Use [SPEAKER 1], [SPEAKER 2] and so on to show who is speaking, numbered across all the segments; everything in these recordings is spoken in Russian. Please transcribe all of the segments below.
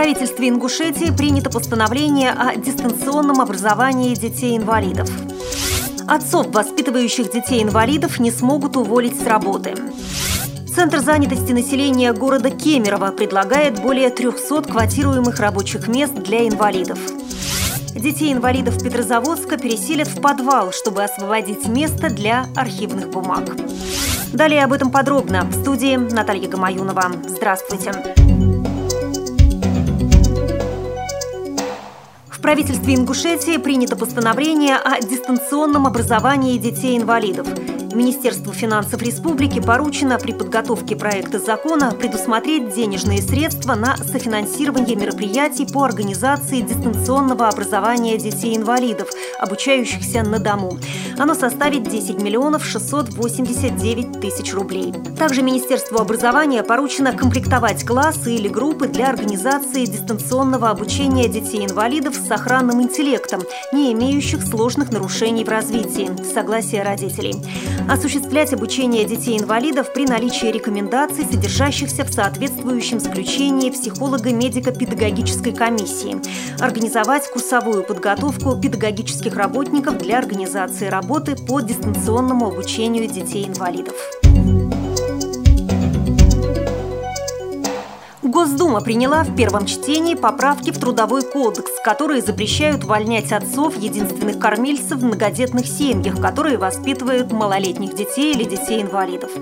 [SPEAKER 1] правительстве Ингушетии принято постановление о дистанционном образовании детей-инвалидов. Отцов, воспитывающих детей-инвалидов, не смогут уволить с работы. Центр занятости населения города Кемерово предлагает более 300 квотируемых рабочих мест для инвалидов. Детей-инвалидов Петрозаводска переселят в подвал, чтобы освободить место для архивных бумаг. Далее об этом подробно в студии Наталья Гамаюнова. Здравствуйте. В правительстве Ингушетии принято постановление о дистанционном образовании детей-инвалидов. Министерству финансов республики поручено при подготовке проекта закона предусмотреть денежные средства на софинансирование мероприятий по организации дистанционного образования детей-инвалидов, обучающихся на дому. Оно составит 10 миллионов 689 тысяч рублей. Также Министерству образования поручено комплектовать классы или группы для организации дистанционного обучения детей-инвалидов с сохранным интеллектом, не имеющих сложных нарушений в развитии, согласие родителей. Осуществлять обучение детей-инвалидов при наличии рекомендаций, содержащихся в соответствующем заключении психолого-медико-педагогической комиссии, организовать курсовую подготовку педагогических работников для организации работы по дистанционному обучению детей-инвалидов. Госдума приняла в первом чтении поправки в Трудовой кодекс, которые запрещают увольнять отцов единственных кормильцев в многодетных семьях, которые воспитывают малолетних детей или детей-инвалидов.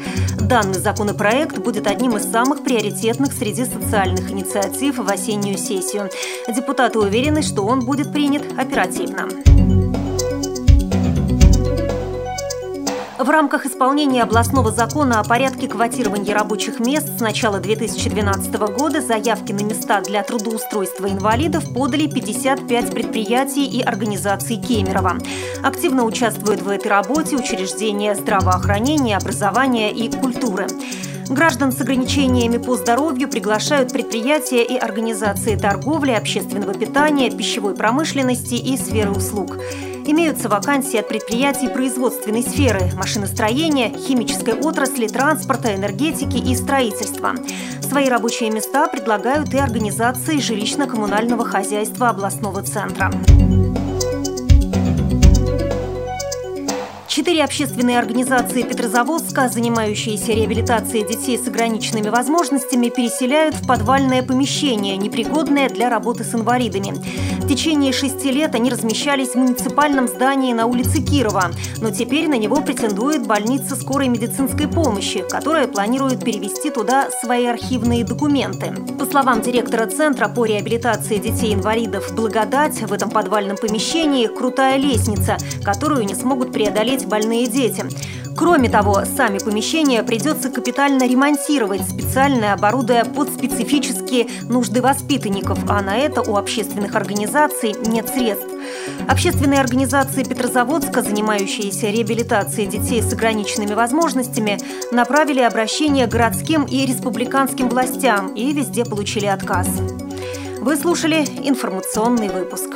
[SPEAKER 1] Данный законопроект будет одним из самых приоритетных среди социальных инициатив в осеннюю сессию. Депутаты уверены, что он будет принят оперативно. В рамках исполнения областного закона о порядке квотирования рабочих мест с начала 2012 года заявки на места для трудоустройства инвалидов подали 55 предприятий и организаций Кемерово. Активно участвуют в этой работе учреждения здравоохранения, образования и культуры. Граждан с ограничениями по здоровью приглашают предприятия и организации торговли, общественного питания, пищевой промышленности и сферы услуг. Имеются вакансии от предприятий производственной сферы, машиностроения, химической отрасли, транспорта, энергетики и строительства. Свои рабочие места предлагают и организации жилищно-коммунального хозяйства областного центра. Четыре общественные организации Петрозаводска, занимающиеся реабилитацией детей с ограниченными возможностями, переселяют в подвальное помещение, непригодное для работы с инвалидами. В течение шести лет они размещались в муниципальном здании на улице Кирова, но теперь на него претендует больница скорой медицинской помощи, которая планирует перевести туда свои архивные документы. По словам директора Центра по реабилитации детей-инвалидов «Благодать», в этом подвальном помещении крутая лестница, которую не смогут преодолеть больные дети. Кроме того, сами помещения придется капитально ремонтировать, специально оборудуя под специфические нужды воспитанников, а на это у общественных организаций нет средств. Общественные организации Петрозаводска, занимающиеся реабилитацией детей с ограниченными возможностями, направили обращение городским и республиканским властям и везде получили отказ. Вы слушали информационный выпуск.